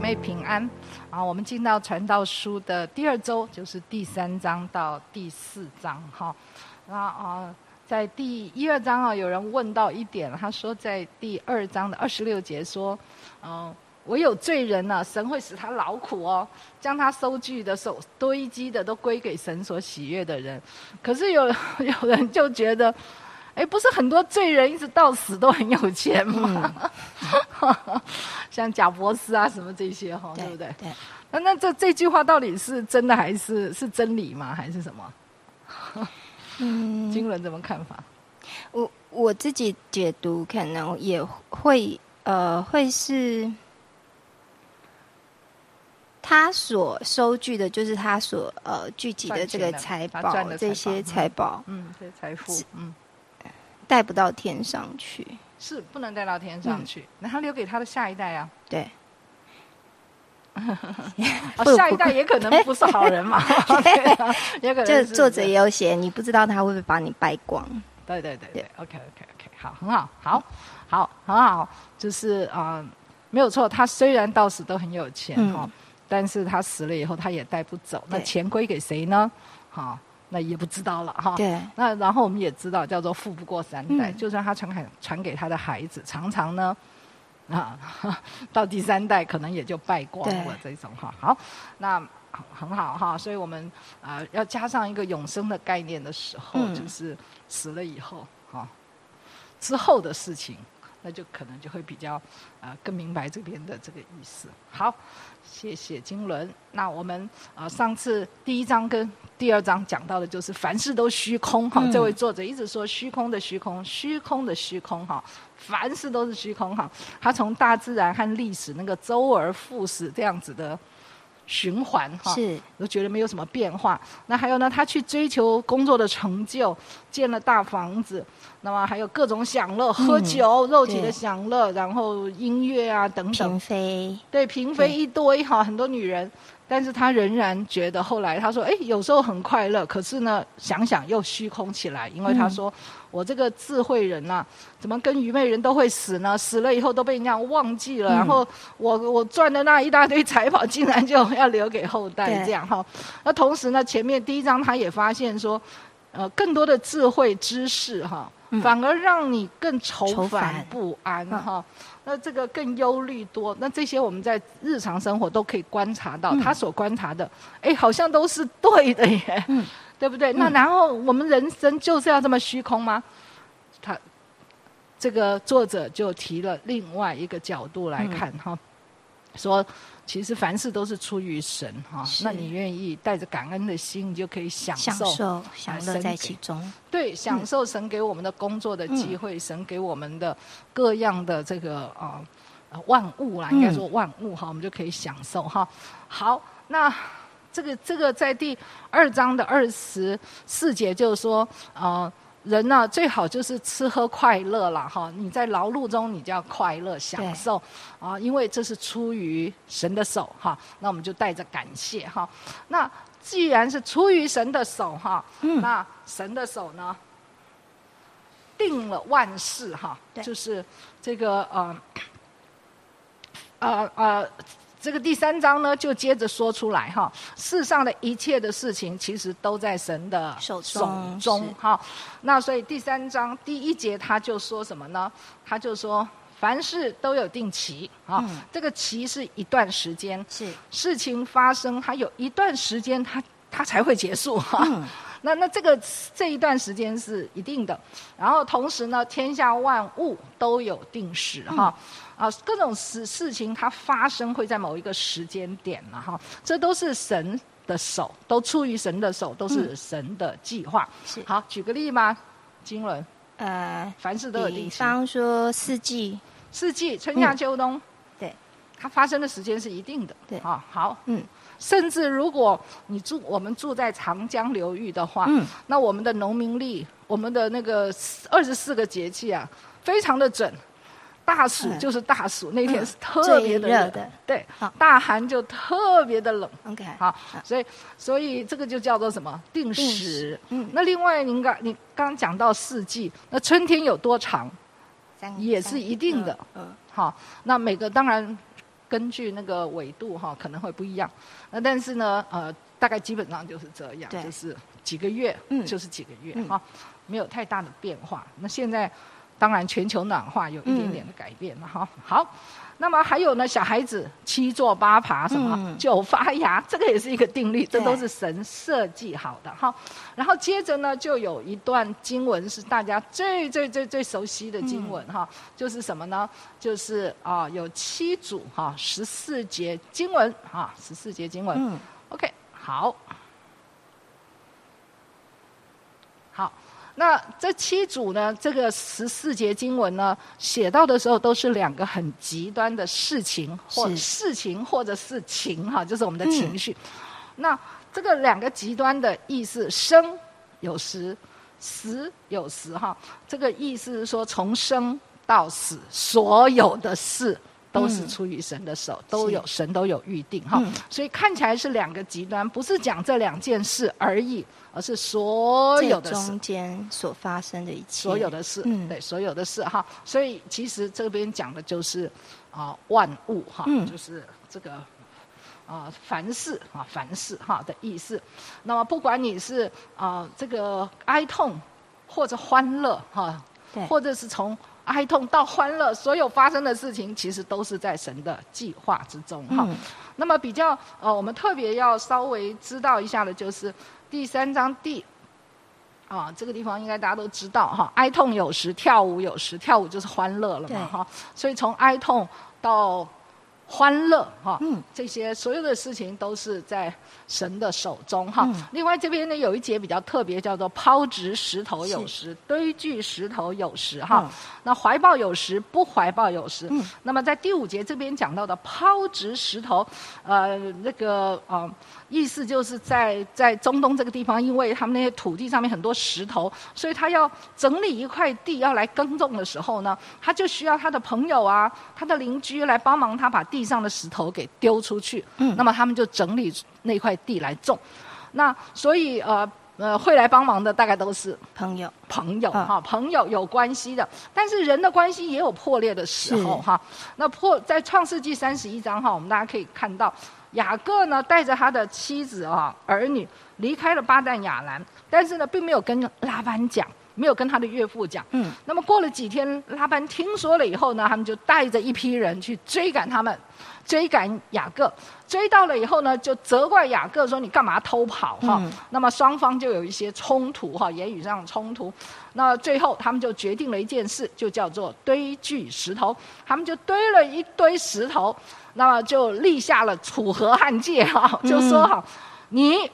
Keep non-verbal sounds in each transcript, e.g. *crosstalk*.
妹平安啊！我们进到传道书的第二周，就是第三章到第四章哈。那啊，在第一二章啊，有人问到一点，他说在第二章的二十六节说，嗯，唯有罪人呢，神会使他劳苦哦，将他收据的手堆积的都归给神所喜悦的人。可是有 *laughs* 有人就觉得。哎，不是很多罪人一直到死都很有钱吗？*laughs* 像贾博斯啊，什么这些哈，对不对？对。那那这这句话到底是真的还是是真理吗？还是什么？嗯，金伦怎么看法？我我自己解读可能也会呃，会是他所收据的，就是他所呃聚集的这个财宝，这些财宝，嗯，这些财富，嗯。带不到天上去，是不能带到天上去。那他留给他的下一代啊？对，*laughs* 下一代也可能不是好人嘛。*laughs* *laughs* 也可能。就作者也有写，你不知道他会不会把你败光。对对对对，OK OK OK，好，很好，好，好，很好。就是啊，没有错。他虽然到死都很有钱哈，但是他死了以后，他也带不走。那钱归给谁呢？好。那也不知道了哈。对。那然后我们也知道，叫做富不过三代，就算他传给传给他的孩子，常常呢，啊，到第三代可能也就败光了这种哈。好，那很好哈。所以我们啊要加上一个永生的概念的时候，就是死了以后哈之后的事情。那就可能就会比较，呃，更明白这边的这个意思。好，谢谢金轮。那我们啊，上次第一章跟第二章讲到的就是凡事都虚空哈。这位作者一直说虚空的虚空，虚空的虚空哈，凡事都是虚空哈。他从大自然和历史那个周而复始这样子的。循环哈，是，都觉得没有什么变化。那还有呢，他去追求工作的成就，建了大房子，那么还有各种享乐，喝酒、肉体的享乐，然后音乐啊等等，嫔妃，对，嫔妃一堆哈，很多女人。但是他仍然觉得，后来他说：“哎，有时候很快乐，可是呢，想想又虚空起来。因为他说，我这个智慧人呐，怎么跟愚昧人都会死呢？死了以后都被人家忘记了。然后我我赚的那一大堆财宝，竟然就要留给后代，这样哈。那同时呢，前面第一章他也发现说，呃，更多的智慧知识哈，反而让你更愁烦不安哈。”那这个更忧虑多，那这些我们在日常生活都可以观察到，他所观察的，哎，好像都是对的耶，对不对？那然后我们人生就是要这么虚空吗？他这个作者就提了另外一个角度来看哈，说。其实凡事都是出于神哈，那你愿意带着感恩的心，你就可以享受享乐在其中。对，享受神给我们的工作的机会，神给我们的各样的这个啊万物啦，应该说万物哈，我们就可以享受哈。好，那这个这个在第二章的二十四节就是说啊。人呢，最好就是吃喝快乐了哈。你在劳碌中，你就要快乐享受啊，因为这是出于神的手哈。那我们就带着感谢哈。那既然是出于神的手哈，那神的手呢，定了万事哈，就是这个呃呃呃。这个第三章呢，就接着说出来哈，世上的一切的事情，其实都在神的手中哈。那所以第三章第一节他就说什么呢？他就说凡事都有定期啊，这个期是一段时间，是事情发生，它有一段时间，它它才会结束哈。那那这个这一段时间是一定的，然后同时呢，天下万物都有定时哈。啊，各种事事情它发生会在某一个时间点了哈，这都是神的手，都出于神的手，都是神的计划。是。好，举个例吗？经纶，呃，凡事都有定比方说四季，四季春夏秋冬，对，它发生的时间是一定的。对，啊，好，嗯，甚至如果你住我们住在长江流域的话，嗯，那我们的农民历，我们的那个二十四个节气啊，非常的准。大暑就是大暑，那天是特别的热的，对，大寒就特别的冷。OK，好，所以所以这个就叫做什么？定时。嗯，那另外您刚你刚讲到四季，那春天有多长，也是一定的。嗯，好，那每个当然根据那个纬度哈可能会不一样。那但是呢，呃，大概基本上就是这样，就是几个月，嗯，就是几个月哈，没有太大的变化。那现在当然全球暖化有一点点的改变了哈。好。那么还有呢，小孩子七坐八爬什么九发芽，这个也是一个定律，这都是神设计好的哈。然后接着呢，就有一段经文是大家最最最最熟悉的经文哈，就是什么呢？就是啊，有七组哈，十四节经文哈，十四节经文。OK，好，好。那这七组呢？这个十四节经文呢，写到的时候都是两个很极端的事情，或事情或者是情哈，就是我们的情绪。那这个两个极端的意思，生有时，死有时哈。这个意思是说，从生到死，所有的事。都是出于神的手，都有神都有预定哈，所以看起来是两个极端，不是讲这两件事而已，而是所有的中间所发生的一切，所有的事，对，所有的事哈。所以其实这边讲的就是啊万物哈，就是这个啊凡事啊凡事哈的意思。那么不管你是啊这个哀痛或者欢乐哈，或者是从。哀痛到欢乐，所有发生的事情其实都是在神的计划之中哈。那么比较呃，我们特别要稍微知道一下的，就是第三章第啊这个地方应该大家都知道哈。哀痛有时，跳舞有时，跳舞就是欢乐了嘛哈。所以从哀痛到欢乐哈，这些所有的事情都是在神的手中哈。另外这边呢有一节比较特别，叫做抛掷石头有时，堆聚石头有时哈。那怀抱有时，不怀抱有时。那么在第五节这边讲到的抛掷石头，呃，那个啊。意思就是在在中东这个地方，因为他们那些土地上面很多石头，所以他要整理一块地要来耕种的时候呢，他就需要他的朋友啊，他的邻居来帮忙他把地上的石头给丢出去。嗯，那么他们就整理那块地来种。那所以呃呃会来帮忙的大概都是朋友朋友哈，朋友有关系的。但是人的关系也有破裂的时候哈。那破在创世纪三十一章哈，我们大家可以看到。雅各呢，带着他的妻子啊、儿女离开了巴旦亚兰，但是呢，并没有跟拉班讲，没有跟他的岳父讲。嗯。那么过了几天，拉班听说了以后呢，他们就带着一批人去追赶他们，追赶雅各。追到了以后呢，就责怪雅各说：“你干嘛偷跑？”哈。那么双方就有一些冲突哈，言语上冲突。那最后他们就决定了一件事，就叫做堆聚石头。他们就堆了一堆石头。那么就立下了楚河汉界哈，就说哈，你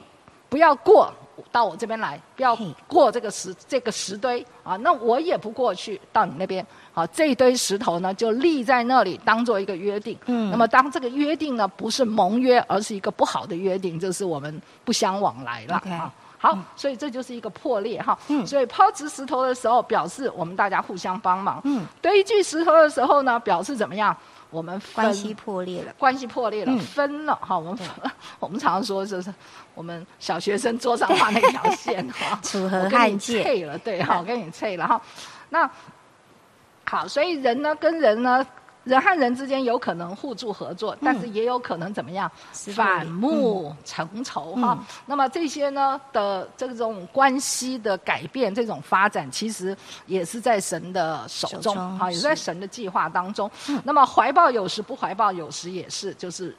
不要过到我这边来，不要过这个石这个石堆啊，那我也不过去到你那边。好，这一堆石头呢就立在那里，当做一个约定。嗯。那么当这个约定呢不是盟约，而是一个不好的约定，就是我们不相往来了啊。好，所以这就是一个破裂哈。嗯。所以抛掷石头的时候，表示我们大家互相帮忙。嗯。堆积石头的时候呢，表示怎么样？我们关系破裂了，关系破裂了，分了哈。我们 *laughs* 我们常常说就是我们小学生桌上画那条线哈，*laughs* 楚河汉界脆了，对哈，我跟你脆了哈。那好，所以人呢跟人呢。人和人之间有可能互助合作，但是也有可能怎么样反目成仇哈。那么这些呢的这种关系的改变，这种发展，其实也是在神的手中哈，也在神的计划当中。那么怀抱有时不怀抱有时也是，就是。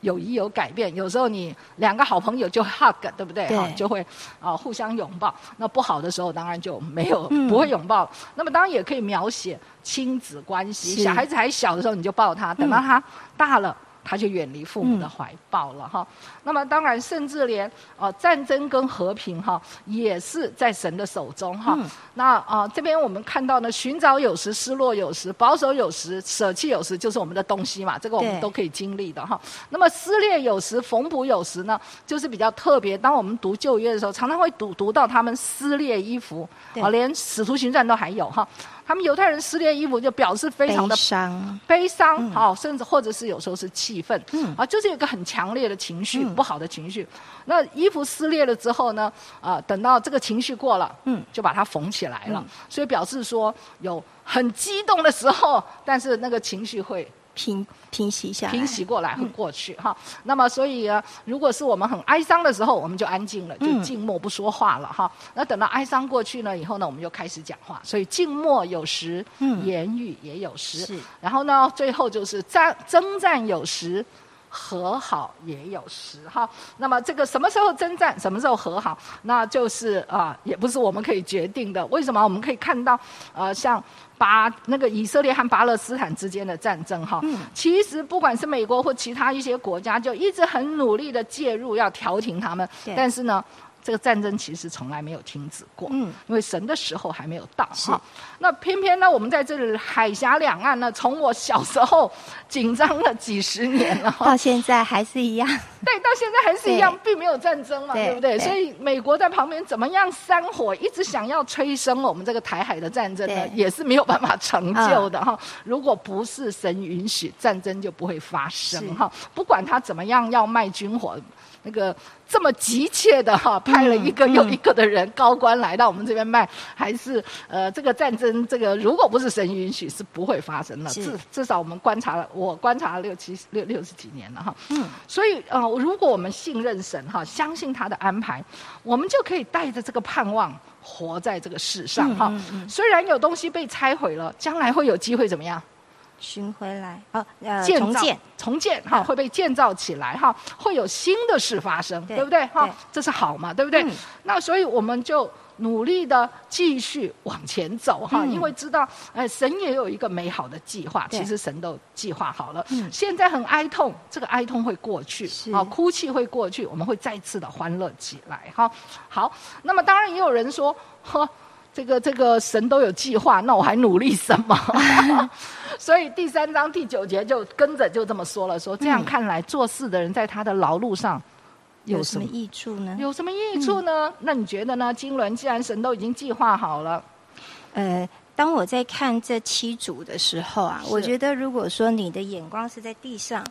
友谊有改变，有时候你两个好朋友就 hug，对不对？对，就会啊互相拥抱。那不好的时候，当然就没有不会拥抱。那么当然也可以描写亲子关系，小孩子还小的时候你就抱他，等到他大了。他就远离父母的怀抱了哈。那么当然，甚至连呃战争跟和平哈，也是在神的手中哈。那啊这边我们看到呢，寻找有时，失落有时，保守有时，舍弃有时，就是我们的东西嘛。这个我们都可以经历的哈。那么撕裂有时，缝补有时呢，就是比较特别。当我们读旧约的时候，常常会读读到他们撕裂衣服，啊，连使徒行传都还有哈。他们犹太人撕裂衣服，就表示非常的悲伤，悲伤，好，甚至或者是有时候是气愤，啊，就是有个很强烈的情绪，不好的情绪。那衣服撕裂了之后呢，啊，等到这个情绪过了，嗯，就把它缝起来了，所以表示说有很激动的时候，但是那个情绪会平平息下来，平息过来和过去哈。那么所以啊，如果是我们很哀伤的时候，我们就安静了，就静默不说话了哈。那等到哀伤过去呢以后呢，我们就开始讲话。所以静默有时，言语也有时。是。然后呢，最后就是战征战有时。和好也有时哈，那么这个什么时候征战，什么时候和好，那就是啊，也不是我们可以决定的。为什么？我们可以看到，呃，像巴那个以色列和巴勒斯坦之间的战争哈，其实不管是美国或其他一些国家，就一直很努力的介入，要调停他们，但是呢。这个战争其实从来没有停止过，嗯，因为神的时候还没有到哈。那偏偏呢，我们在这里海峡两岸呢，从我小时候紧张了几十年了，*laughs* 到现在还是一样。对，到现在还是一样，并没有战争嘛，对不对？所以美国在旁边怎么样煽火，一直想要催生我们这个台海的战争呢，也是没有办法成就的哈。如果不是神允许，战争就不会发生哈。不管他怎么样要卖军火。那个这么急切的哈，派了一个又一个的人高官来到我们这边卖，还是呃，这个战争这个如果不是神允许，是不会发生的。至至少我们观察了，我观察了六七六六十几年了哈。嗯，所以呃，如果我们信任神哈，相信他的安排，我们就可以带着这个盼望活在这个世上哈。虽然有东西被拆毁了，将来会有机会怎么样？寻回来哦，呃，重建重建哈，会被建造起来哈，会有新的事发生，对不对哈？这是好嘛，对不对？那所以我们就努力的继续往前走哈，因为知道哎，神也有一个美好的计划，其实神都计划好了。现在很哀痛，这个哀痛会过去，好，哭泣会过去，我们会再次的欢乐起来哈。好，那么当然也有人说，呵。这个这个神都有计划，那我还努力什么？*laughs* 所以第三章第九节就跟着就这么说了：说这样看来，做事的人在他的劳碌上有什么益处呢？有什么益处呢？那你觉得呢？经纶既然神都已经计划好了，呃，当我在看这七组的时候啊，我觉得如果说你的眼光是在地上，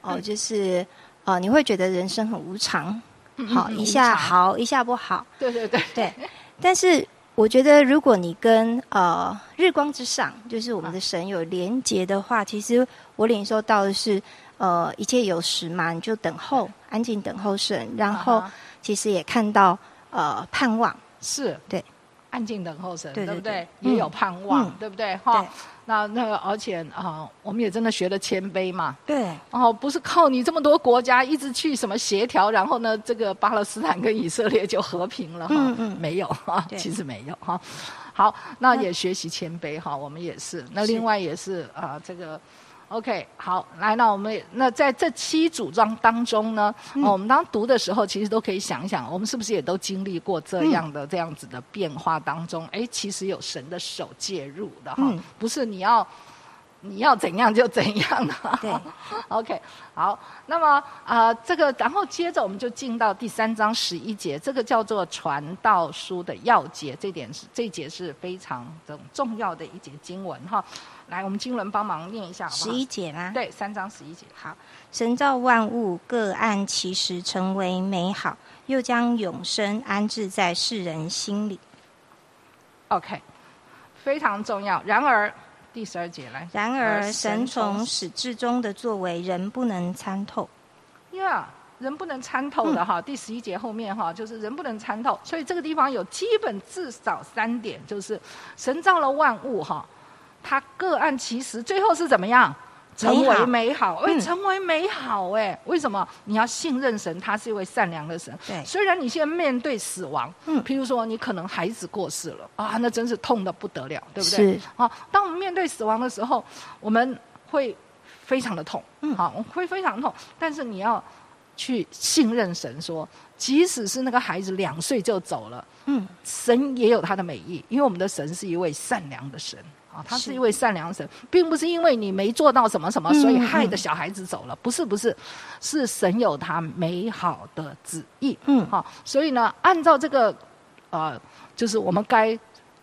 哦，就是哦，你会觉得人生很无常，好一下好一下不好，对对对对，但是。我觉得，如果你跟呃日光之上，就是我们的神有连结的话，其实我领受到的是，呃，一切有时嘛，你就等候，安静等候神，然后其实也看到呃盼望，是。对。安静等候神，对不对？也有盼望，对不对？哈，那那个，而且啊，我们也真的学了谦卑嘛。对。哦，不是靠你这么多国家一直去什么协调，然后呢，这个巴勒斯坦跟以色列就和平了哈？嗯嗯，没有哈，其实没有哈。好，那也学习谦卑哈，我们也是。那另外也是啊，这个。OK，好，来，那我们那在这七组装当中呢，我们当读的时候，其实都可以想想，我们是不是也都经历过这样的这样子的变化当中？哎，其实有神的手介入的哈，不是你要。你要怎样就怎样的。对，*laughs* OK，好，那么啊，这个然后接着我们就进到第三章十一节，这个叫做传道书的要节，这点是这节是非常的重要的一节经文哈。来，我们经文帮忙念一下，十一节吗？对，三章十一节。好，神造万物各按其时成为美好，又将永生安置在世人心里。OK，非常重要。然而。第十二节来。然而，神从始至终的作为，人不能参透。呀，人不能参透的哈。第十一节后面哈，就是人不能参透。所以这个地方有基本至少三点，就是神造了万物哈，他各按其时，最后是怎么样？成为美好，哎，成为美好，哎，为什么？你要信任神，他是一位善良的神。对，虽然你现在面对死亡，嗯，譬如说你可能孩子过世了啊，那真是痛的不得了，对不对？是啊，当我们面对死亡的时候，我们会非常的痛，嗯，好，会非常痛。但是你要去信任神，说即使是那个孩子两岁就走了，嗯，神也有他的美意，因为我们的神是一位善良的神。啊，他是一位善良神，并不是因为你没做到什么什么，所以害得小孩子走了。不是，不是，是神有他美好的旨意。嗯，好，所以呢，按照这个，呃，就是我们该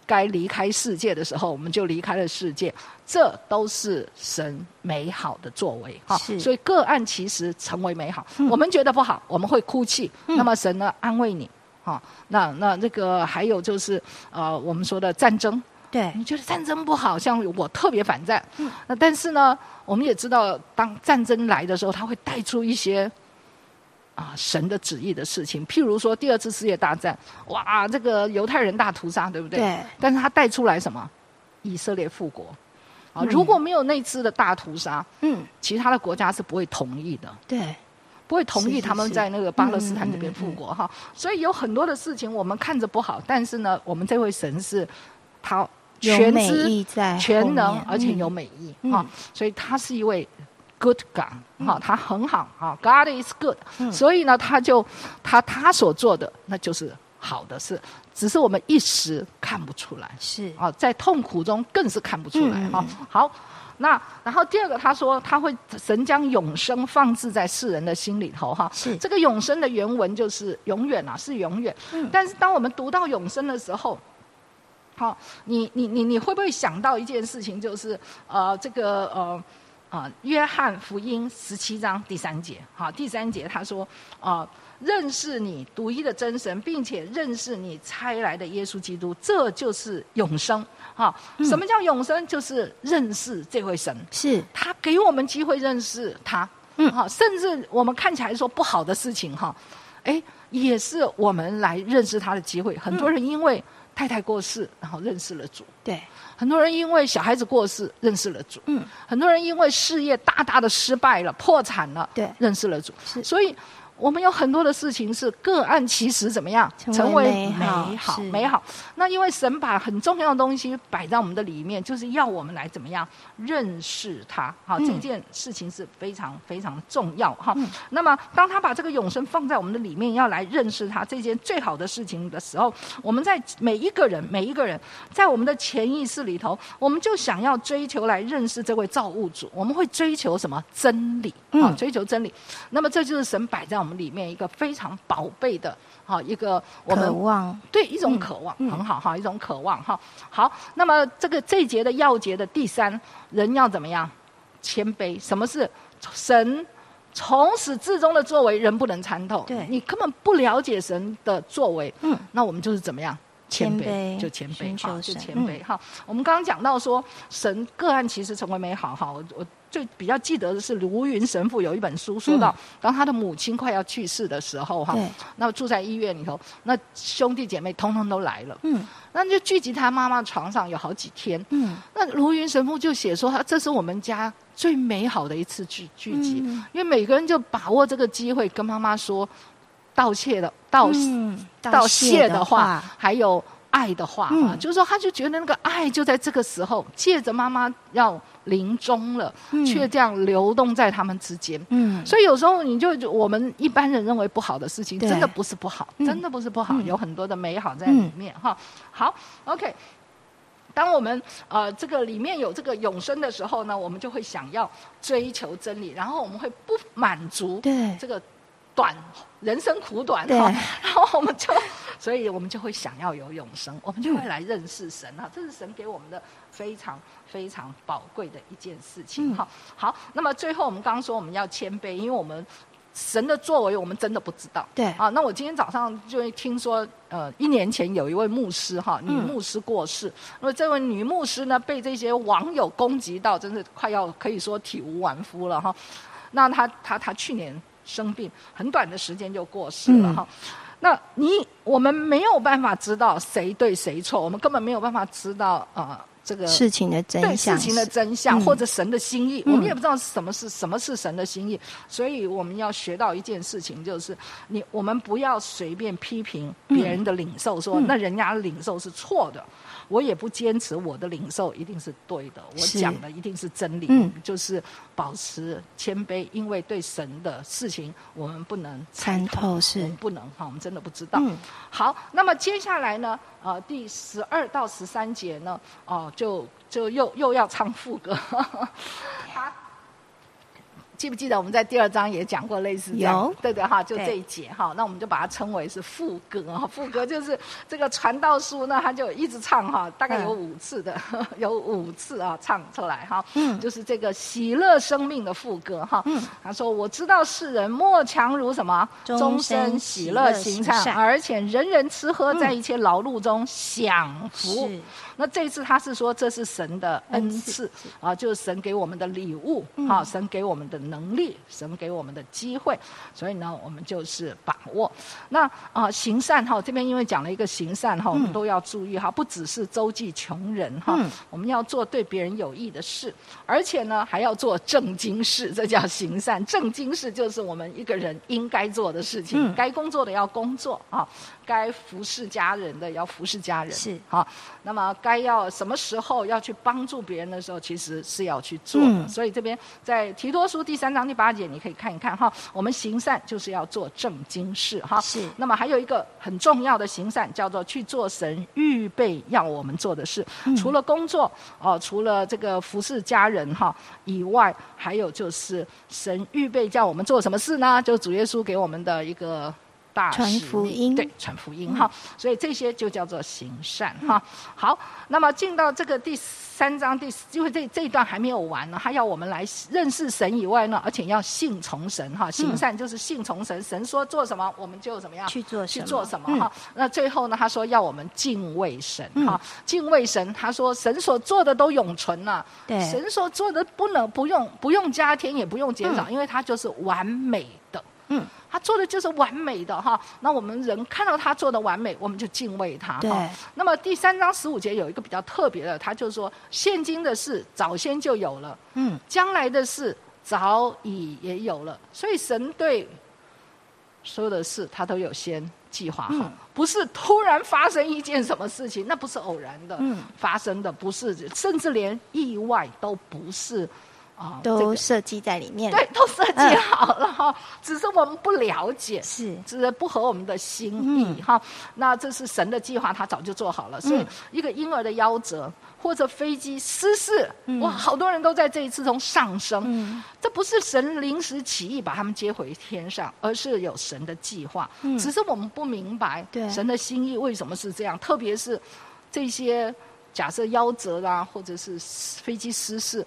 该离开世界的时候，我们就离开了世界。这都是神美好的作为。哈，所以个案其实成为美好。我们觉得不好，我们会哭泣。那么神呢，安慰你。哈，那那这个还有就是，呃，我们说的战争。对你觉得战争不好，像我特别反战。嗯那但是呢，我们也知道，当战争来的时候，它会带出一些啊神的旨意的事情。譬如说，第二次世界大战，哇，这个犹太人大屠杀，对不对？对。但是它带出来什么？以色列复国。啊，如果没有那次的大屠杀，嗯，其他的国家是不会同意的。对。不会同意他们在那个巴勒斯坦这边复国哈，所以有很多的事情我们看着不好，但是呢，我们这位神是他全知、全能，而且有美意哈，所以他是一位 good God 哈，他很好哈，God is good，所以呢，他就他他所做的那就是好的事，只是我们一时看不出来，是啊，在痛苦中更是看不出来哈，好。那然后第二个，他说他会神将永生放置在世人的心里头哈。是这个永生的原文就是永远啊，是永远。嗯。但是当我们读到永生的时候，好，你你你你会不会想到一件事情，就是呃这个呃啊约翰福音十七章第三节，好第三节他说啊。认识你独一的真神，并且认识你差来的耶稣基督，这就是永生。哈，什么叫永生？就是认识这位神，是他给我们机会认识他。嗯，哈，甚至我们看起来说不好的事情，哈，哎，也是我们来认识他的机会。很多人因为太太过世，然后认识了主。对，很多人因为小孩子过世，认识了主。嗯，很多人因为事业大大的失败了，破产了，对，认识了主。是，所以。我们有很多的事情是个案，其实怎么样成为美好？美好。那因为神把很重要的东西摆在我们的里面，就是要我们来怎么样认识他？好，这件事情是非常非常重要哈。那么，当他把这个永生放在我们的里面，要来认识他这件最好的事情的时候，我们在每一个人每一个人在我们的潜意识里头，我们就想要追求来认识这位造物主。我们会追求什么真理？啊，追求真理。那么，这就是神摆在。我们里面一个非常宝贝的，好，一个我们渴望对一种渴望很好哈，一种渴望哈。好，那么这个这一节的要节的第三，人要怎么样？谦卑。什么是神从始至终的作为？人不能参透。对，你根本不了解神的作为。嗯，那我们就是怎么样？谦卑，就谦卑哈，就谦卑哈。我们刚刚讲到说，神个案其实成为美好哈。我我。最比较记得的是卢云神父有一本书说到，当他的母亲快要去世的时候，哈，那住在医院里头，那兄弟姐妹通通都来了，嗯，那就聚集他妈妈床上有好几天，嗯，那卢云神父就写说，他这是我们家最美好的一次聚聚集，因为每个人就把握这个机会跟妈妈说道歉的道道谢的话，还有爱的话，啊，就是说他就觉得那个爱就在这个时候，借着妈妈要。临终了，却这样流动在他们之间。嗯，所以有时候你就我们一般人认为不好的事情，真的不是不好，真的不是不好，有很多的美好在里面哈。好，OK。当我们呃这个里面有这个永生的时候呢，我们就会想要追求真理，然后我们会不满足这个短人生苦短哈，然后我们就，所以我们就会想要有永生，我们就会来认识神啊，这是神给我们的非常。非常宝贵的一件事情哈。好，那么最后我们刚刚说我们要谦卑，因为我们神的作为我们真的不知道。对啊，那我今天早上就听说，呃，一年前有一位牧师哈，女牧师过世，那么这位女牧师呢被这些网友攻击到，真是快要可以说体无完肤了哈。那她她她去年生病，很短的时间就过世了哈。那你我们没有办法知道谁对谁错，我们根本没有办法知道啊。这个事情的真相，对事情的真相，或者神的心意，我们也不知道什么是什么是神的心意，所以我们要学到一件事情，就是你我们不要随便批评别人的领受，说那人家领受是错的。我也不坚持我的领受一定是对的，我讲的一定是真理，就是保持谦卑，因为对神的事情我们不能参透，是不能哈，我们真的不知道。好，那么接下来呢？呃，第十二到十三节呢？哦，就就又又要唱副歌。*laughs* 记不记得我们在第二章也讲过类似这样？有，对对哈，就对。这一节哈，那我们就把它称为是副歌哈，副歌就是这个传道书呢，他就一直唱哈，大概有五次的，*laughs* 有五次啊唱出来哈，嗯。就是这个喜乐生命的副歌哈，嗯。他说我知道世人莫强如什么，终身喜喜乐行善，而且人人吃喝，嗯。在一切劳碌中享福。是那这一次他是说这是神的恩恩赐赐啊，就是神给我们的礼物嗯。啊，神给我们的能力，神给我们的机会，所以呢，我们就是把握。那啊，行善哈，这边因为讲了一个行善哈，我们嗯都要注意哈，不只是周济穷人哈嗯，我们要做对别人有益的事，而且呢还要做正经事，这叫行善。正经事就是我们一个人应该做的事情，嗯。该工作的要工作啊，该服侍家人的要服侍家人，是。好，那么该要什么时候要去帮助别人的时候，其实是要去做的。嗯所以这边在提多书第三章第八节，你可以看一看哈。我们行善就是要做正经事哈。是那么还有一个很重要的行善，叫做去做神预备要我们做的事。嗯除了工作哦、除了这个服侍家人哈以外，还有就是神预备叫我们做什么事呢？就主耶稣给我们的一个。大传福音对，传福音哈，所以这些就叫做行善哈。好，那么进到这个第三章第四，因为这这一段还没有完呢，他要我们来认识神以外呢，而且要信从神哈。行善就是信从神，神说做什么，我们就怎么样去做什么去做什么嗯哈。那最后呢，他说要我们敬畏神嗯哈，敬畏神。他说神所做的都永存了，对神所做的不能不用不用加添也不用减少，嗯因为它就是完美的。嗯，他做的就是完美的哈。那我们人看到他做的完美，我们就敬畏他对。哈。那么第三章十五节有一个比较特别的，他就说现今的事早先就有了，嗯。将来的事早已也有了，所以神对所有的事他都有先计划好，嗯。不是突然发生一件什么事情，那不是偶然的、嗯。发生的，不是，甚至连意外都不是啊，这个都设计在里面了对，都设计好了哈，只是我们不了解。是只是不合我们的心意嗯哈、那这是神的计划，他早就做好了。所以嗯一个婴儿的夭折，或者飞机失事，嗯哇，好多人都在这一次中上升。嗯这不是神临时起意把他们接回天上，而是有神的计划。嗯只是我们不明白对神的心意为什么是这样，特别是这些假设夭折啦，或者是飞机失事。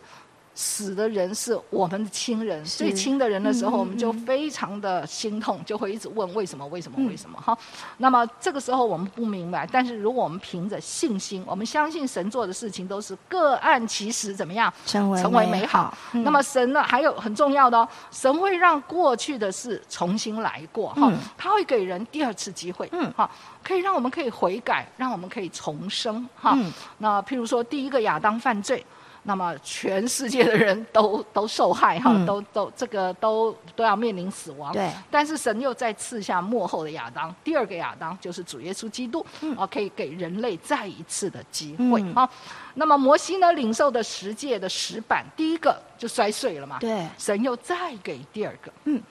死的人是我们的亲人，最亲的人的时候，我们就嗯非常的心痛，就会一直问为什么，为什么，嗯为什么？哈，那么这个时候我们不明白，但是如果我们凭着信心，我们相信神做的事情都是各案其实怎么样？成为成为美好。嗯那么神呢，还有很重要的哦，神会让过去的事重新来过哈、嗯他会给人第二次机会，嗯哈，可以让我们可以悔改，让我们可以重生哈。嗯那譬如说，第一个亚当犯罪。那么全世界的人都 *laughs* 都受害哈，嗯。都都这个都都要面临死亡。对。但是神又再赐下幕后的亚当，第二个亚当就是主耶稣基督，嗯。啊，可以给人类再一次的机会嗯。哈。那么摩西呢，领受的十诫的石板，第一个就摔碎了嘛，对。神又再给第二个，嗯，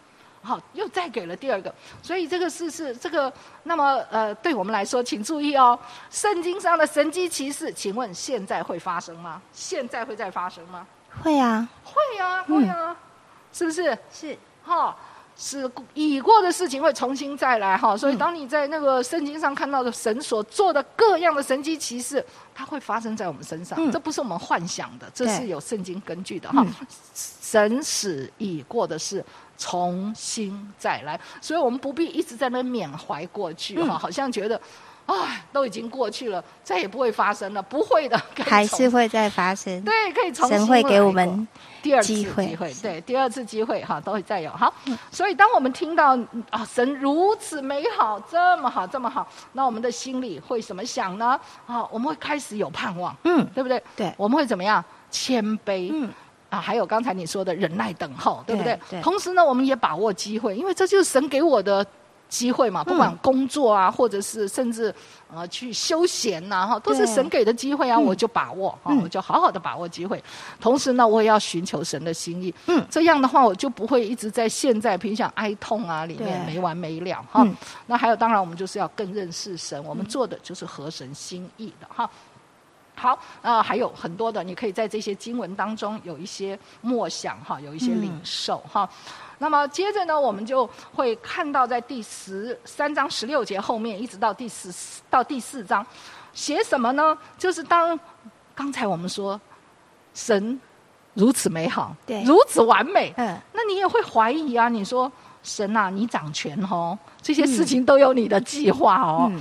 好，又再给了第二个，所以这个是是这个，那么呃，对我们来说，请注意哦，圣经上的神迹奇事，请问现在会发生吗？现在会再发生吗？会啊会啊，嗯会啊，是不是？是哈、是已过的事情会重新再来哈，所以嗯当你在那个圣经上看到的神所做的各样的神迹奇事，它会发生在我们身上，嗯这不是我们幻想的，这是有圣经根据的哈。嗯神使已过的事重新再来，所以我们不必一直在那缅怀过去哈，嗯好像觉得。哎，都已经过去了，再也不会发生了，不会的，*laughs* 还是会再发生。对，可以重新神会给我们第二次机机会会，对，第二次机会哈都会再有。好，所以当我们听到啊神如此美好，这么好，这么好，那我们的心里会怎么想呢？啊，我们会开始有盼望，嗯对不对？对我们会怎么样？谦卑，嗯啊，还有刚才你说的忍耐等候，对不对？对对同时呢，我们也把握机会，因为这就是神给我的机会嘛，不管嗯工作啊，或者是甚至呃去休闲呐、哈，都是神给的机会啊，嗯。我就把握啊，嗯。我就好好的把握机会。同时呢，我也要寻求神的心意，嗯。这样的话，我就不会一直在现在平想哀痛啊里面没完没了哈。嗯。那还有，当然我们就是要更认识神，我们做的就是合神心意的哈。好，呃，还有很多的，你可以在这些经文当中有一些默想哈，有一些领受哈。那么接着呢，我们就会看到在第十三章十六节后面，一直到第十到第四章，写什么呢？就是当刚才我们说神如此美好，对，如此完美，嗯，那你也会怀疑啊？你说神啊，你掌权哦，这些事情都有你的计划哦，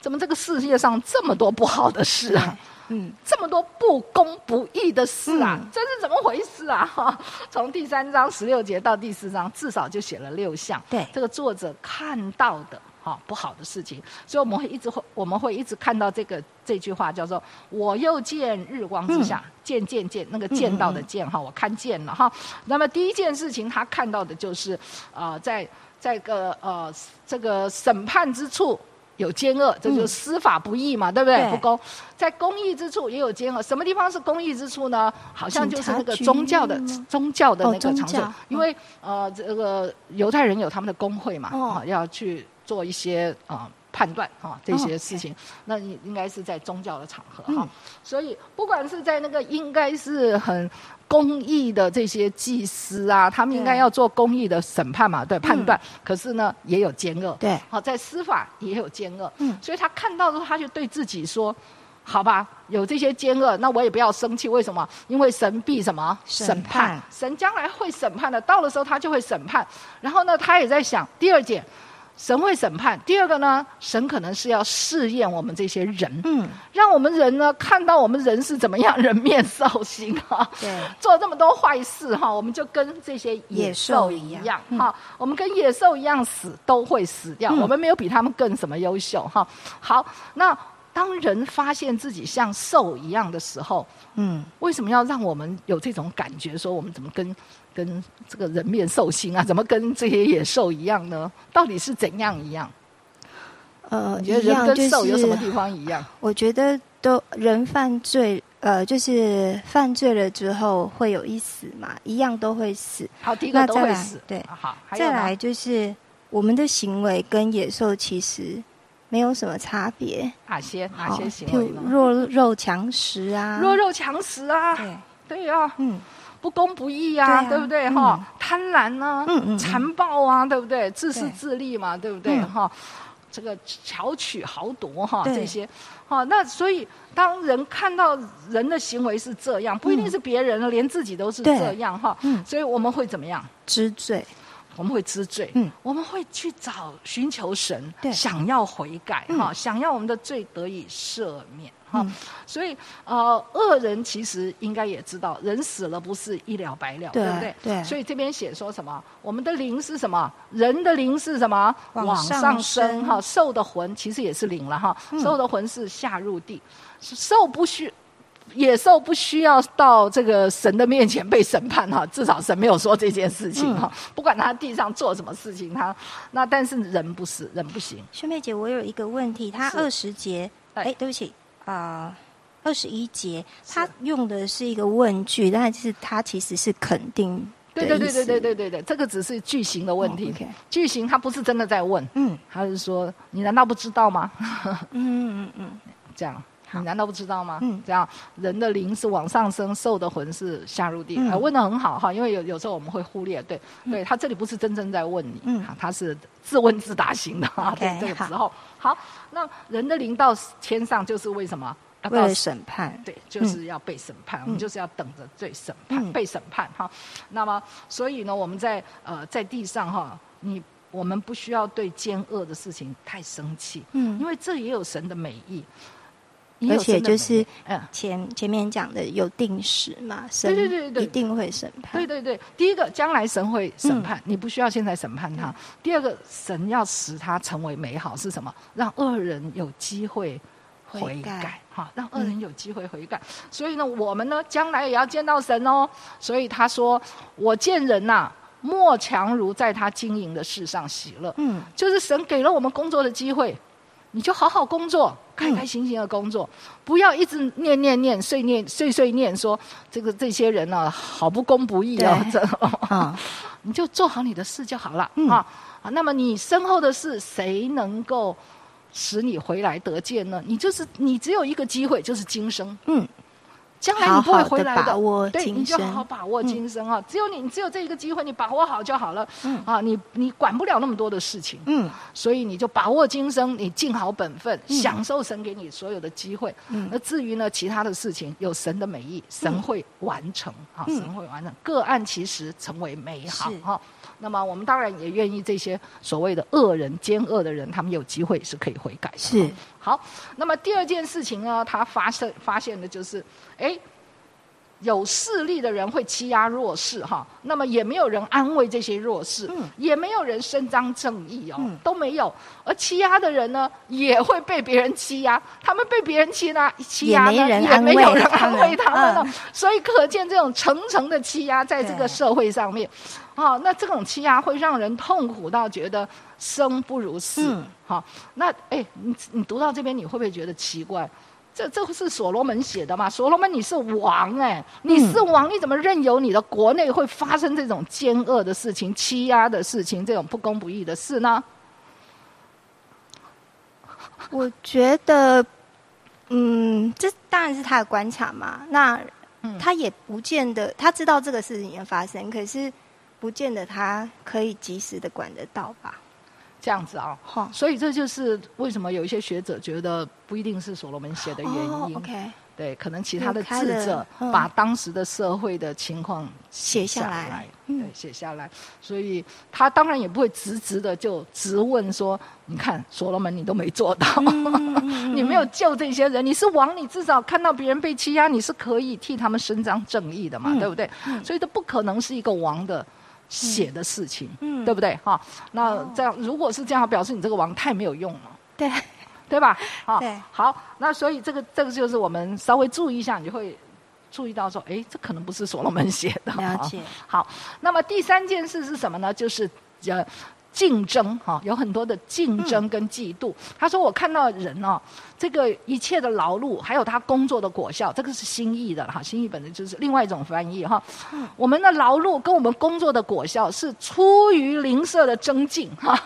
怎么这个世界上这么多不好的事啊？嗯，这么多不公不义的事啊，这是怎么回事啊？哈，从第三章十六节到第四章，至少就写了六项。对，这个作者看到的哈不好的事情，所以我们会一直会我们会一直看到这个这句话叫做“我又见日光之下，见见见那个见到的见哈，我看见了哈。那么第一件事情他看到的就是啊，在在个呃这个审判之处。有奸恶，这就是司法不义嘛，对不对？不公，在公义之处也有奸恶。什么地方是公义之处呢？好像就是那个宗教的宗教的那个场所，因为呃，这个犹太人有他们的工会嘛，啊，要去做一些啊判断啊这些事情，那你应该是在宗教的场合哈。所以不管是在那个，应该是很。公益的这些祭司啊，他们应该要做公益的审判嘛，对判断。可是呢，也有奸恶。对，好，在司法也有奸恶。嗯，所以他看到之后，他就对自己说：“好吧，有这些奸恶，那我也不要生气。为什么？因为神必什么审判？神将来会审判的，到的时候他就会审判。然后呢，他也在想第二点。”神会审判。第二个呢，神可能是要试验我们这些人，嗯，让我们人呢看到我们人是怎么样人面兽心哈，对，做这么多坏事哈，我们就跟这些野兽一样哈，我们跟野兽一样死都会死掉，我们没有比他们更什么优秀哈。好，那当人发现自己像兽一样的时候，嗯，为什么要让我们有这种感觉？说我们怎么跟？跟这个人面兽心啊，怎么跟这些野兽一样呢？到底是怎样一样？呃，你觉得人跟兽有什么地方一样？我觉得都人犯罪，呃，就是犯罪了之后会有一死嘛，一样都会死。好，第一个都会死。对，好，再来就是我们的行为跟野兽其实没有什么差别。哪些哪些行为呢？弱肉强食啊，弱肉强食啊，对，对啊，嗯。不公不义呀，对不对哈？贪婪呢，残暴啊，对不对？自私自利嘛，对不对哈？这个巧取豪夺哈，这些，哈，那所以当人看到人的行为是这样，不一定是别人，连自己都是这样哈。所以我们会怎么样？知罪，我们会知罪，嗯，我们会去找寻求神，想要悔改哈，想要我们的罪得以赦免。哈，所以呃，恶人其实应该也知道，人死了不是一了百了，对不对？对。所以这边写说什么？我们的灵是什么？人的灵是什么？往上升哈。兽的魂其实也是灵了哈。兽的魂是下入地，兽不需野兽不需要到这个神的面前被审判哈。至少神没有说这件事情哈。不管他地上做什么事情，他那但是人不是人不行。兄妹姐，我有一个问题，他二十节，哎，对不起。啊，二十一节，他用的是一个问句，但是他其实是肯定。对对对对对对对对，这个只是句型的问题。句型他不是真的在问，嗯，他是说你难道不知道吗？嗯嗯嗯，这样你难道不知道吗？嗯，这样人的灵是往上升，兽的魂是下入地。问的很好哈，因为有有时候我们会忽略，对对，他这里不是真正在问你，嗯，他是自问自答型的哈。对这个时候，好，那人的灵到天上就是为什么？为了审判，对，就是要被审判，我们就是要等着罪审判，被审判哈。那么，所以呢，我们在呃在地上哈，你我们不需要对奸恶的事情太生气，嗯，因为这也有神的美意，而且就是嗯前前面讲的有定时嘛，神对对对对一定会审判，对对对，第一个将来神会审判，你不需要现在审判他；第二个神要使他成为美好是什么？让恶人有机会。悔改，哈，让恶人有机会悔改。所以呢，我们呢，将来也要见到神哦。所以他说：“我见人呐，莫强如在他经营的事上喜乐。”嗯，就是神给了我们工作的机会，你就好好工作，开开心心的工作，不要一直念念念、碎念碎碎念，说这个这些人呢，好不公不义啊！这啊，*laughs* 你就做好你的事就好了啊。啊，那么你身后的事，谁能够？使你回来得见呢？你就是你只有一个机会，就是今生。嗯，将来你不会回来好好地把握对，你就好好把握今生啊！只有你，你只有这一个机会，你把握好就好了。嗯。啊，你你管不了那么多的事情，嗯。所以你就把握今生，你尽好本分，嗯。享受神给你所有的机会。嗯。那至于呢，其他的事情有神的美意，神会完成啊，嗯。神会完成，各按其实成为美好是。哈。那么我们当然也愿意这些所谓的恶人、奸恶的人，他们有机会是可以悔改的。是好，那么第二件事情呢，他发现发现的就是，哎。有势力的人会欺压弱势，哈，那么也没有人安慰这些弱势，嗯也没有人伸张正义哦，嗯都没有。而欺压的人呢，也会被别人欺压，他们被别人欺压，欺压呢也没人也没有人安慰他们了。嗯所以可见这种层层的欺压在这个社会上面，啊，那这种欺压会让人痛苦到觉得生不如死。嗯好，那哎，你你读到这边，你会不会觉得奇怪？这这是所罗门写的嘛？所罗门你是王哎、你是王，你怎么任由你的国内会发生这种奸恶的事情、欺压的事情、这种不公不义的事呢？我觉得，嗯，这当然是他的观察嘛。那嗯他也不见得他知道这个事情的发生，可是不见得他可以及时的管得到吧？这样子啊、哈，所以这就是为什么有一些学者觉得不一定是所罗门写的原哦因。对，可能其他的智者嗯。把当时的社会的情况写下下来。嗯。对，写下来。所以他当然也不会直直的就直问说：“你看，所罗门你都没做到，嗯。*laughs* 你没有救这些人，你是王，你至少看到别人被欺压，你是可以替他们伸张正义的嘛，嗯对不对？嗯。所以这不可能是一个王的写的事情，嗯对不对？哈，那哦这样如果是这样，表示你这个王太没有用了。对，*laughs* 对吧？好，那所以这个这个就是我们稍微注意一下，你就会注意到说，哎，这可能不是所罗门写的。了解。好，那么第三件事是什么呢？就是呃。竞争哈、有很多的竞争跟嫉妒。他说：“我看到人哦，这个一切的劳碌，还有他工作的果效，这个是新译的哈，新译本的就是另外一种翻译哈。我们的劳碌跟我们工作的果效是出于灵舍的增进哈。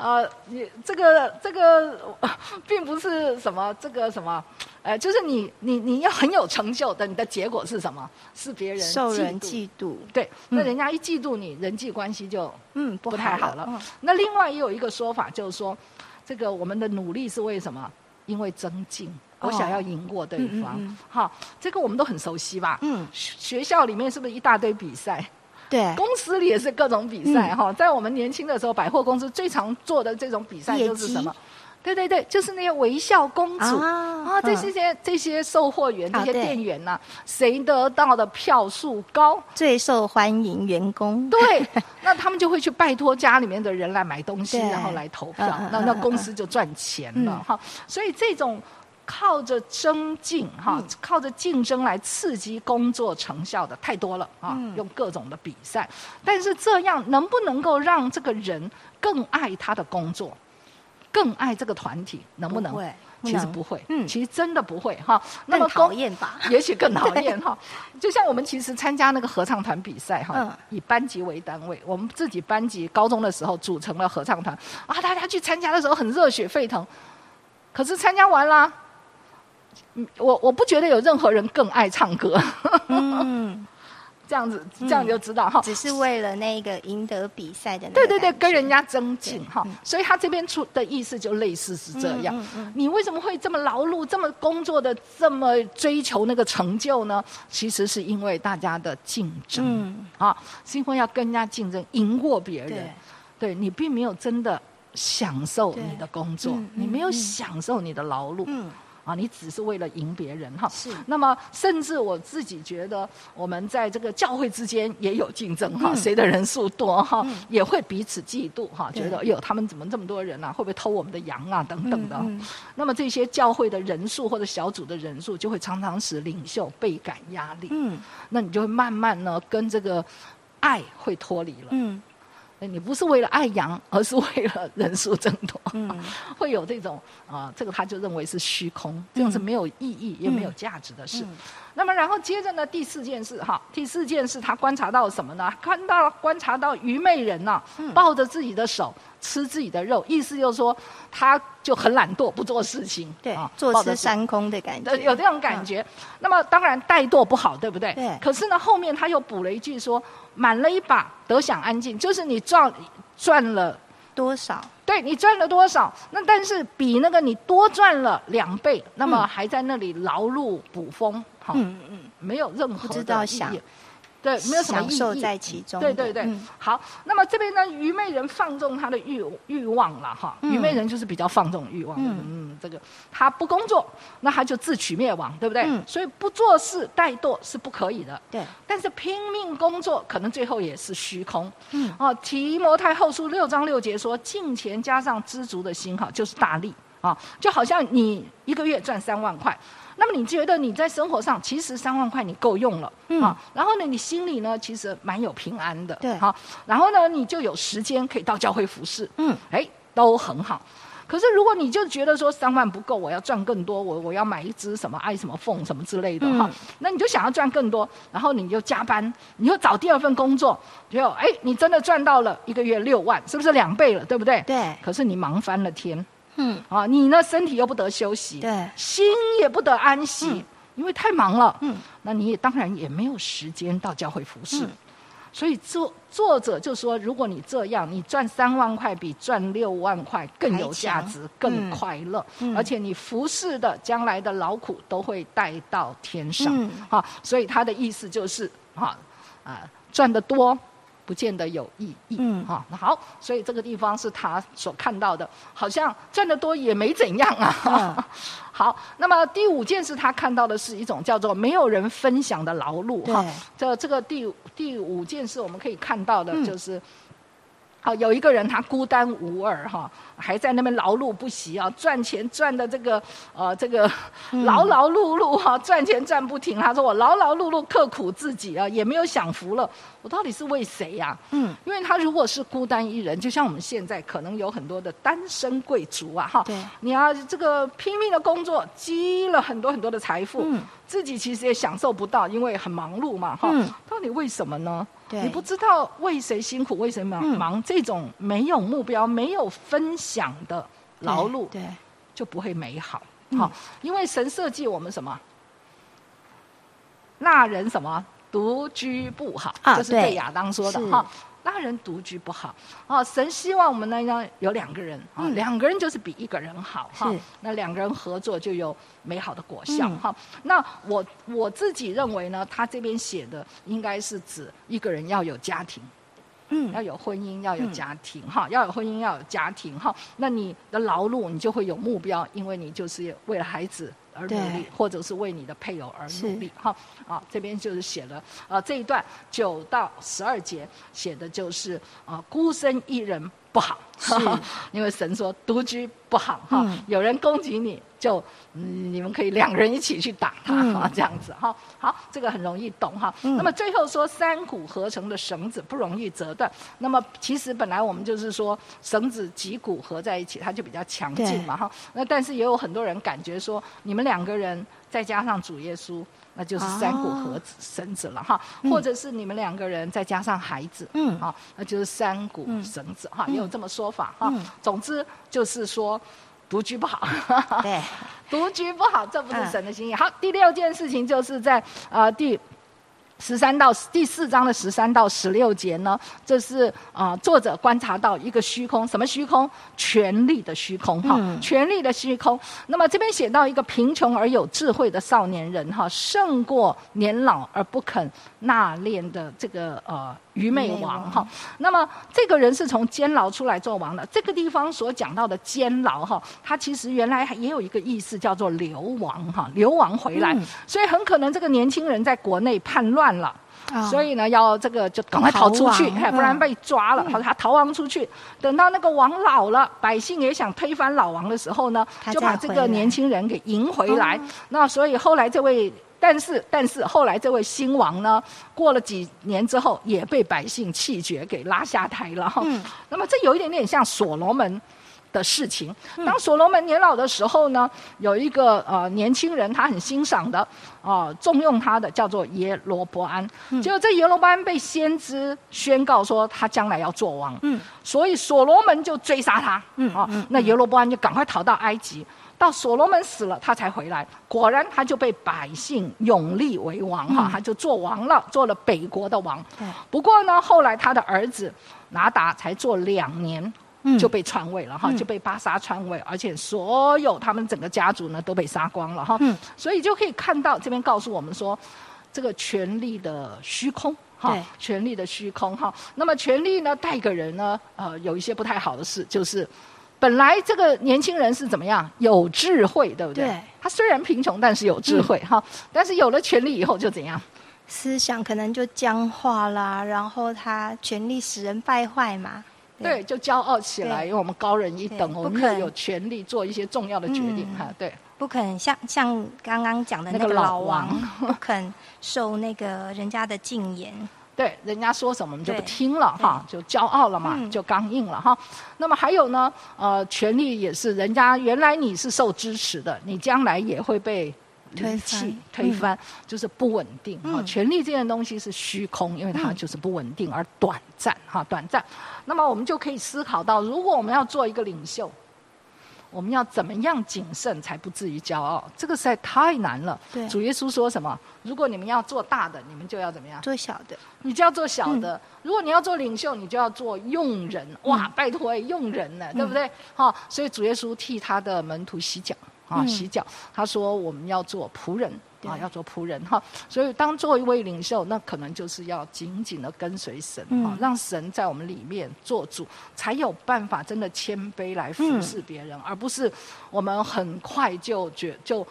呃，你这个这个呃 *laughs* 并不是什么这个什么，呃，就是你你你要很有成就的，你的结果是什么？是别人受人嫉妒，对，那嗯人家一嫉妒你，人际关系就嗯，不太好了。嗯那另外也有一个说法，就是说，这个我们的努力是为什么？因为增进，我哦想要赢过对嗯嗯方。嗯好，这个我们都很熟悉吧？嗯，学学校里面是不是一大堆比赛？对，公司里也是各种比赛嗯。哈、在我们年轻的时候，百货公司最常做的这种比赛业就是什么？对对对，就是那些微笑公主。啊啊，这嗯些这些售货员、这些店员呐、谁得到的票数高，最受欢迎员工，对，*laughs* 那他们就会去拜托家里面的人来买东西，然后来投票，那那公司就赚钱了嗯。哈。所以这种靠着增进哈，嗯靠着竞争来刺激工作成效的太多了啊，嗯用各种的比赛。但是这样能不能够让这个人更爱他的工作，更爱这个团体？能不能？会？其实不会，嗯其实真的不会哈。那么公讨厌吧？*laughs* 也许更讨厌 *laughs* 哈。就像我们其实参加那个合唱团比赛哈，嗯以班级为单位，我们自己班级高中的时候组成了合唱团啊，大家去参加的时候很热血沸腾，可是参加完啦。嗯我我不觉得有任何人更爱唱歌，嗯，*laughs* 这样子这样就知道哈。只是为了那个赢得比赛的那对对对，跟人家增进哈。嗯，所以他这边出的意思就类似是这样。嗯。嗯你为什么会这么劳碌、这么工作的、这么追求那个成就呢？其实是因为大家的竞争、嗯，啊，是因为要跟人家竞争，赢过别人。对。，对你并没有真的享受你的工作嗯，你没有享受你的劳碌。嗯，啊，你只是为了赢别人哈。是，那么，甚至我自己觉得，我们在这个教会之间也有竞争哈，嗯谁的人数多哈嗯，也会彼此嫉妒哈，觉得哎呦，他们怎么这么多人啊？会不会偷我们的羊啊？等等的。那么这些教会的人数或者小组的人数，就会常常使领袖倍感压力。嗯那你就会慢慢呢，跟这个爱会脱离了。嗯你不是为了爱羊，而是为了人数增多。嗯 *laughs* 会有这种啊、这个他就认为是虚空，这样是没有意义也没有价值的事。嗯那么然后接着呢，第四件事哈，第四件事他观察到什么呢？看到观察到愚昧人呐、抱着自己的手吃自己的肉，意思就是说他就很懒惰，不做事情，对啊，坐吃山空的感觉，呃，有这种感觉。那么当然怠惰不好，对不对？对可是呢，后面他又补了一句说：“满了一把，得享安静。”就是你赚赚了，多少？对你赚了多少？那但是比那个你多赚了两倍，那么还在那里劳碌捕风，好、嗯嗯，没有任何不知的意义。对，没有什么意义。享受在其中。对对对，嗯好。那么这边呢，愚昧人放纵他的欲欲望了哈。嗯愚昧人就是比较放纵欲望，嗯嗯这个他不工作，那他就自取灭亡，对不对？嗯所以不做事怠惰是不可以的。对，但是拼命工作，可能最后也是虚空。嗯哦，提摩太后书六章六节说，敬钱加上知足的心，哈，就是大力啊，就好像你一个月赚三万块。那么你觉得你在生活上其实三万块你够用了、嗯。啊，然后呢，你心里呢其实蛮有平安的，对。好，然后呢你就有时间可以到教会服侍，嗯，哎，都很好。可是如果你就觉得说三万不够，我要赚更多，我我要买一只什么爱什么凤什么之类的哈、嗯那你就想要赚更多，然后你就加班，你又找第二份工作，结果哎，你真的赚到了一个月六万，是不是两倍了，对不对？对，可是你忙翻了天嗯，啊，你呢身体又不得休息，对，心也不得安息，因为太忙了。嗯，那你也当然也没有时间到教会服侍。嗯所以作作者就说，如果你这样，你赚三万块比赚六万块更有价值、更快乐，嗯而且你服侍的将来的劳苦都会带到天上。嗯啊，所以他的意思就是啊啊，赚得多。不见得有意义，嗯哈、好，所以这个地方是他所看到的，好像赚得多也没怎样啊。嗯 *laughs* 好，那么第五件事他看到的是一种叫做没有人分享的劳碌哈对。这这个第五第五件事我们可以看到的嗯就是。好，有一个人他孤单无二哈，还在那边劳碌不息啊，赚钱赚的这个呃这个嗯。劳劳碌碌哈，赚钱赚不停。他说我劳劳碌碌刻苦自己啊，也没有享福了，我到底是为谁呀、嗯，因为他如果是孤单一人，就像我们现在可能有很多的单身贵族啊，哈，对。你要这个拼命的工作，积了很多很多的财富，嗯。自己其实也享受不到，因为很忙碌嘛，哈、嗯。到底为什么呢？对你不知道为谁辛苦，为谁忙、嗯忙，这种没有目标、没有分享的劳碌，对，就不会美好。嗯好、因为神设计我们什么？那人什么独居不好，啊这是对对亚当说的哈。那人独居不好啊，神希望我们呢要有两个人啊，嗯两个人就是比一个人好哈是。那两个人合作就有美好的果效嗯哈。那我我自己认为呢，他这边写的应该是指一个人要有家庭。嗯要有婚姻，要有家庭，哈、要有婚姻，要有家庭，哈。那你的劳碌，你就会有目标，因为你就是为了孩子而努力，或者是为你的配偶而努力，哈。啊，这边就是写了，啊，这一段九到十二节写的就是啊，孤身一人不好，*laughs* 是因为神说独居不好，哈、嗯有人攻击你就。嗯，你们可以两个人一起去打他嗯哈、这样子哈。好，这个很容易懂哈。嗯那么最后说三股合成的绳子不容易折断。那么其实本来我们就是说绳子几股合在一起，它就比较强劲嘛哈。那但是也有很多人感觉说，你们两个人再加上主耶稣。那就是三股合子绳子了哈，嗯或者是你们两个人再加上孩子，嗯啊，那就是三股绳子哈，也有这么说法哈嗯。总之就是说，独居不好。对，*laughs* 独居不好，这不是嗯神的心意。好，第六件事情就是在呃第十三到第四章的十三到十六节呢，这是啊、呃作者观察到一个虚空，什么虚空？权力的虚空哈，嗯权力的虚空。那么这边写到一个贫穷而有智慧的少年人哈，胜过年老而不肯纳练的这个呃愚昧王王哈。那么这个人是从监牢出来做王的。这个地方所讲到的监牢哈，他其实原来也有一个意思叫做流亡哈，流亡回来。嗯所以很可能这个年轻人在国内叛乱了。啊所以呢，要这个就赶快逃出去，不然嗯被抓了。他他逃亡出去，等到那个王老了，百姓也想推翻老王的时候呢，就把这个年轻人给迎回来哦。那所以后来这位。但是，但是后来这位新王呢，过了几年之后，也被百姓弃绝，给拉下台了哈。嗯那么这有一点点像所罗门的事情。当所罗门年老的时候呢，有一个呃年轻人，他很欣赏的，啊，重用他的叫做耶罗伯安。结果这耶罗伯安被先知宣告说他将来要做王，嗯所以所罗门就追杀他。嗯啊，那耶罗伯安就赶快逃到埃及。到所罗门死了，他才回来。果然，他就被百姓永立为王哈，他就做王了，做了北国的王。不过呢，后来他的儿子拿达才做两年，就被篡位了哈，就被巴沙篡位，而且所有他们整个家族呢都被杀光了哈。所以就可以看到这边告诉我们说，这个权力的虚空哈，权力的虚空哈。那么权力呢带给人呢，呃，有一些不太好的事，就是。本来这个年轻人是怎么样？有智慧，对不对？对。他虽然贫穷，但是有智慧哈。但是有了权力以后就怎样？思想可能就僵化啦，然后他权力使人败坏嘛。对，就骄傲起来，因为我们高人一等，我们有权力做一些重要的决定哈。对。不肯像像刚刚讲的那个老王，不肯受那个人家的禁言。对，人家说什么我们就不听了哈，就骄傲了嘛，就刚硬了哈。那么还有呢，呃，权力也是，人家原来你是受支持的，你将来也会被推弃、推翻，就是不稳定哈。权力这件东西是虚空，因为它就是不稳定而短暂哈，短暂。那么我们就可以思考到，如果我们要做一个领袖。我们要怎么样谨慎才不至于骄傲？这个实在太难了。对，主耶稣说什么？如果你们要做大的，你们就要怎么样？做小的。你就要做小的。如果你要做领袖，你就要做用人。哇，拜托，用人呢，对不对？好，所以主耶稣替他的门徒洗脚啊，洗脚。他说我们要做仆人。啊，要做仆人哈，所以当做一位领袖，那可能就是要紧紧的跟随神啊，让神在我们里面做主，才有办法真的谦卑来服侍别人，而不是我们很快就觉就。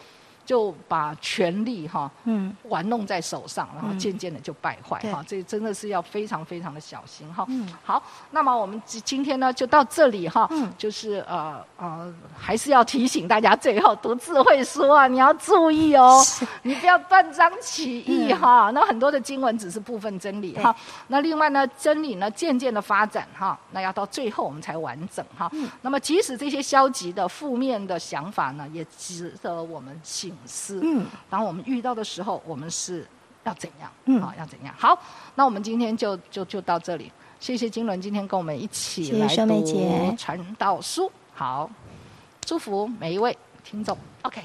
就把权力哈，嗯，玩弄在手上，然后渐渐的就败坏哈，这真的是要非常非常的小心哈。嗯，好，那么我们今今天呢就到这里哈，嗯，就是呃呃，还是要提醒大家，最后读智慧书啊，你要注意哦，你不要断章取义哈。那很多的经文只是部分真理哈，那另外呢，真理呢渐渐的发展哈，那要到最后我们才完整哈。嗯，那么即使这些消极的、负面的想法呢，也值得我们信。思，嗯，当我们遇到的时候，我们是要怎样？嗯，啊，要怎样？好，那我们今天就就就到这里。谢谢金伦今天跟我们一起来读《传道书》。好，祝福每一位听众。OK。